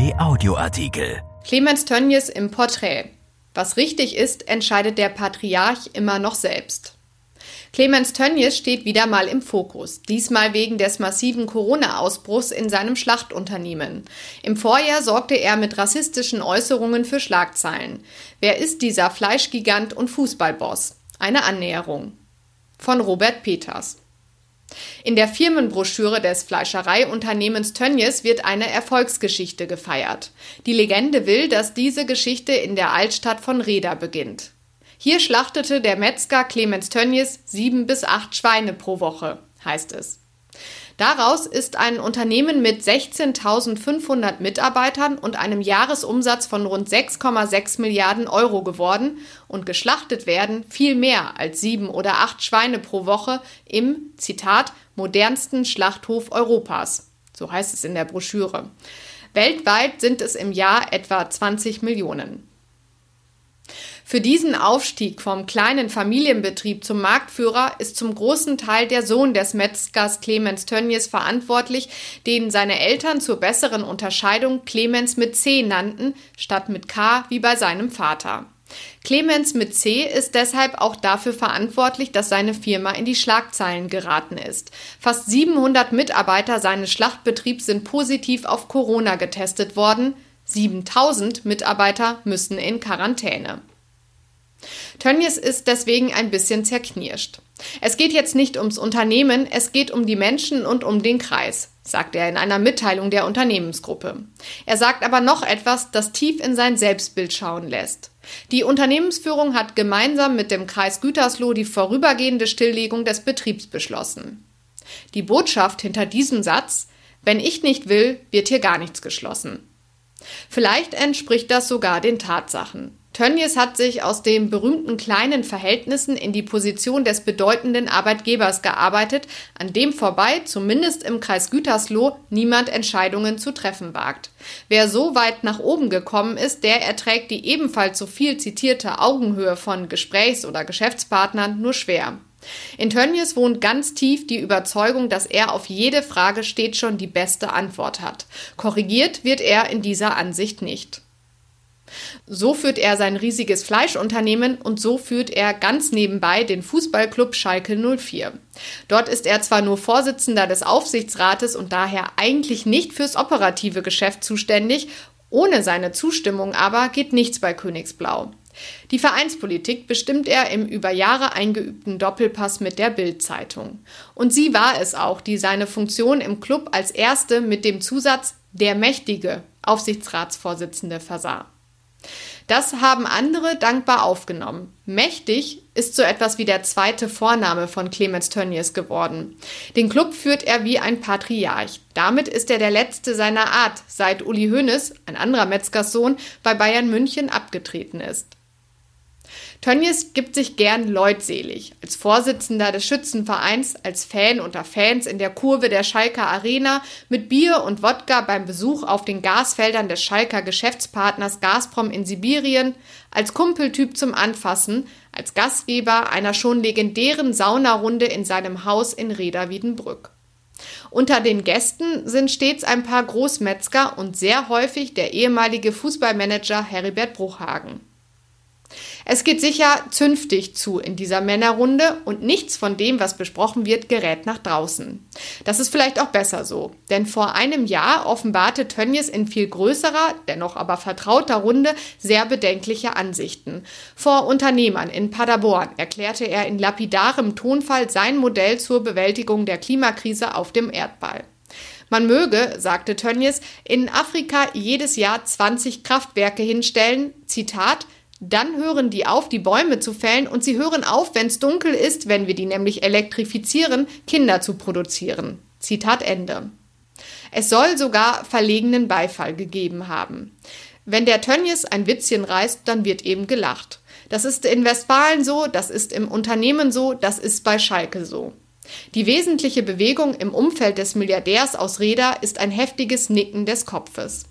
RP Audioartikel. Clemens Tönnies im Porträt. Was richtig ist, entscheidet der Patriarch immer noch selbst. Clemens Tönnies steht wieder mal im Fokus, diesmal wegen des massiven Corona-Ausbruchs in seinem Schlachtunternehmen. Im Vorjahr sorgte er mit rassistischen Äußerungen für Schlagzeilen. Wer ist dieser Fleischgigant und Fußballboss? Eine Annäherung. Von Robert Peters. In der Firmenbroschüre des Fleischereiunternehmens Tönnies wird eine Erfolgsgeschichte gefeiert. Die Legende will, dass diese Geschichte in der Altstadt von Reda beginnt. Hier schlachtete der Metzger Clemens Tönnies sieben bis acht Schweine pro Woche, heißt es. Daraus ist ein Unternehmen mit 16.500 Mitarbeitern und einem Jahresumsatz von rund 6,6 Milliarden Euro geworden und geschlachtet werden viel mehr als sieben oder acht Schweine pro Woche im, Zitat, modernsten Schlachthof Europas. So heißt es in der Broschüre. Weltweit sind es im Jahr etwa 20 Millionen. Für diesen Aufstieg vom kleinen Familienbetrieb zum Marktführer ist zum großen Teil der Sohn des Metzgers Clemens Tönnies verantwortlich, den seine Eltern zur besseren Unterscheidung Clemens mit C nannten, statt mit K wie bei seinem Vater. Clemens mit C ist deshalb auch dafür verantwortlich, dass seine Firma in die Schlagzeilen geraten ist. Fast 700 Mitarbeiter seines Schlachtbetriebs sind positiv auf Corona getestet worden. 7000 Mitarbeiter müssen in Quarantäne. Tönnies ist deswegen ein bisschen zerknirscht. Es geht jetzt nicht ums Unternehmen, es geht um die Menschen und um den Kreis, sagt er in einer Mitteilung der Unternehmensgruppe. Er sagt aber noch etwas, das tief in sein Selbstbild schauen lässt. Die Unternehmensführung hat gemeinsam mit dem Kreis Gütersloh die vorübergehende Stilllegung des Betriebs beschlossen. Die Botschaft hinter diesem Satz, wenn ich nicht will, wird hier gar nichts geschlossen. Vielleicht entspricht das sogar den Tatsachen. Tönnies hat sich aus den berühmten kleinen Verhältnissen in die Position des bedeutenden Arbeitgebers gearbeitet, an dem vorbei, zumindest im Kreis Gütersloh, niemand Entscheidungen zu treffen wagt. Wer so weit nach oben gekommen ist, der erträgt die ebenfalls so viel zitierte Augenhöhe von Gesprächs- oder Geschäftspartnern nur schwer. In Tönnies wohnt ganz tief die Überzeugung, dass er auf jede Frage stets schon die beste Antwort hat. Korrigiert wird er in dieser Ansicht nicht. So führt er sein riesiges Fleischunternehmen und so führt er ganz nebenbei den Fußballclub Schalke 04. Dort ist er zwar nur Vorsitzender des Aufsichtsrates und daher eigentlich nicht fürs operative Geschäft zuständig, ohne seine Zustimmung aber geht nichts bei Königsblau. Die Vereinspolitik bestimmt er im über Jahre eingeübten Doppelpass mit der Bild-Zeitung. Und sie war es auch, die seine Funktion im Club als erste mit dem Zusatz der mächtige Aufsichtsratsvorsitzende versah. Das haben andere dankbar aufgenommen. Mächtig ist so etwas wie der zweite Vorname von Clemens Tönnies geworden. Den Club führt er wie ein Patriarch. Damit ist er der letzte seiner Art, seit Uli Hoeneß, ein anderer Metzgerssohn, bei Bayern München abgetreten ist. Tönnies gibt sich gern leutselig. Als Vorsitzender des Schützenvereins, als Fan unter Fans in der Kurve der Schalker Arena, mit Bier und Wodka beim Besuch auf den Gasfeldern des Schalker Geschäftspartners Gazprom in Sibirien, als Kumpeltyp zum Anfassen, als Gastgeber einer schon legendären Saunarunde in seinem Haus in Reda-Wiedenbrück. Unter den Gästen sind stets ein paar Großmetzger und sehr häufig der ehemalige Fußballmanager Heribert Bruchhagen. Es geht sicher zünftig zu in dieser Männerrunde und nichts von dem, was besprochen wird, gerät nach draußen. Das ist vielleicht auch besser so, denn vor einem Jahr offenbarte Tönnies in viel größerer, dennoch aber vertrauter Runde sehr bedenkliche Ansichten. Vor Unternehmern in Paderborn erklärte er in lapidarem Tonfall sein Modell zur Bewältigung der Klimakrise auf dem Erdball. Man möge, sagte Tönnies, in Afrika jedes Jahr 20 Kraftwerke hinstellen, Zitat, dann hören die auf, die Bäume zu fällen und sie hören auf, wenn es dunkel ist, wenn wir die nämlich elektrifizieren, Kinder zu produzieren. Zitat Ende. Es soll sogar verlegenen Beifall gegeben haben. Wenn der Tönnies ein Witzchen reißt, dann wird eben gelacht. Das ist in Westfalen so, das ist im Unternehmen so, das ist bei Schalke so. Die wesentliche Bewegung im Umfeld des Milliardärs aus Reda ist ein heftiges Nicken des Kopfes.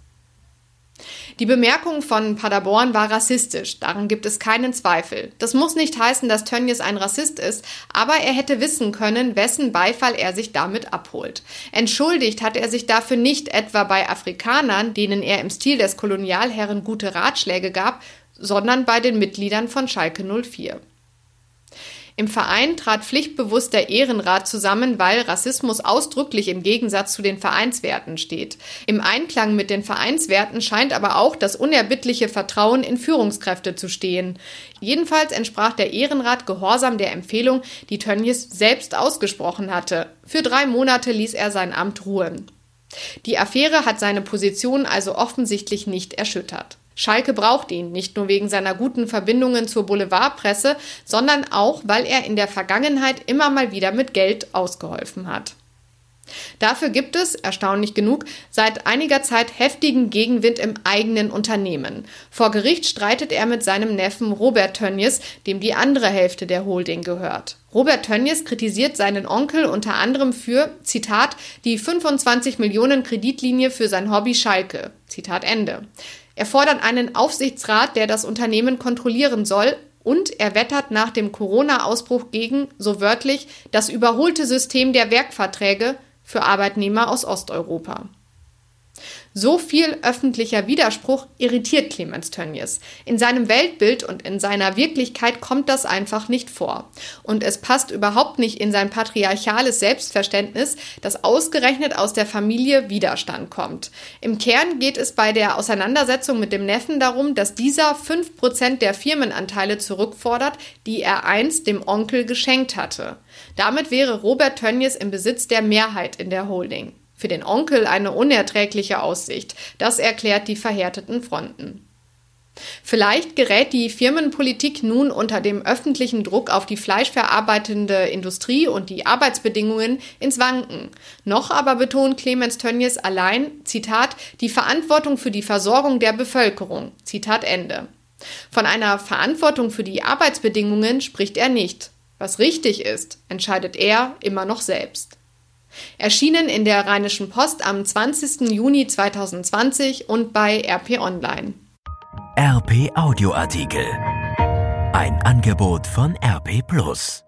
Die Bemerkung von Paderborn war rassistisch, daran gibt es keinen Zweifel. Das muss nicht heißen, dass Tönnies ein Rassist ist, aber er hätte wissen können, wessen Beifall er sich damit abholt. Entschuldigt hat er sich dafür nicht etwa bei Afrikanern, denen er im Stil des Kolonialherren gute Ratschläge gab, sondern bei den Mitgliedern von Schalke 04. Im Verein trat pflichtbewusst der Ehrenrat zusammen, weil Rassismus ausdrücklich im Gegensatz zu den Vereinswerten steht. Im Einklang mit den Vereinswerten scheint aber auch das unerbittliche Vertrauen in Führungskräfte zu stehen. Jedenfalls entsprach der Ehrenrat gehorsam der Empfehlung, die Tönnies selbst ausgesprochen hatte. Für drei Monate ließ er sein Amt ruhen. Die Affäre hat seine Position also offensichtlich nicht erschüttert. Schalke braucht ihn, nicht nur wegen seiner guten Verbindungen zur Boulevardpresse, sondern auch, weil er in der Vergangenheit immer mal wieder mit Geld ausgeholfen hat. Dafür gibt es, erstaunlich genug, seit einiger Zeit heftigen Gegenwind im eigenen Unternehmen. Vor Gericht streitet er mit seinem Neffen Robert Tönnies, dem die andere Hälfte der Holding gehört. Robert Tönnies kritisiert seinen Onkel unter anderem für, Zitat, die 25 Millionen Kreditlinie für sein Hobby Schalke. Zitat Ende. Er fordert einen Aufsichtsrat, der das Unternehmen kontrollieren soll, und er wettert nach dem Corona-Ausbruch gegen, so wörtlich, das überholte System der Werkverträge für Arbeitnehmer aus Osteuropa. So viel öffentlicher Widerspruch irritiert Clemens Tönnies. In seinem Weltbild und in seiner Wirklichkeit kommt das einfach nicht vor. Und es passt überhaupt nicht in sein patriarchales Selbstverständnis, dass ausgerechnet aus der Familie Widerstand kommt. Im Kern geht es bei der Auseinandersetzung mit dem Neffen darum, dass dieser 5% der Firmenanteile zurückfordert, die er einst dem Onkel geschenkt hatte. Damit wäre Robert Tönnies im Besitz der Mehrheit in der Holding. Für den Onkel eine unerträgliche Aussicht. Das erklärt die verhärteten Fronten. Vielleicht gerät die Firmenpolitik nun unter dem öffentlichen Druck auf die fleischverarbeitende Industrie und die Arbeitsbedingungen ins Wanken. Noch aber betont Clemens Tönnies allein, Zitat, die Verantwortung für die Versorgung der Bevölkerung. Zitat Ende. Von einer Verantwortung für die Arbeitsbedingungen spricht er nicht. Was richtig ist, entscheidet er immer noch selbst. Erschienen in der Rheinischen Post am 20. Juni 2020 und bei RP Online. RP Audioartikel. Ein Angebot von RP Plus.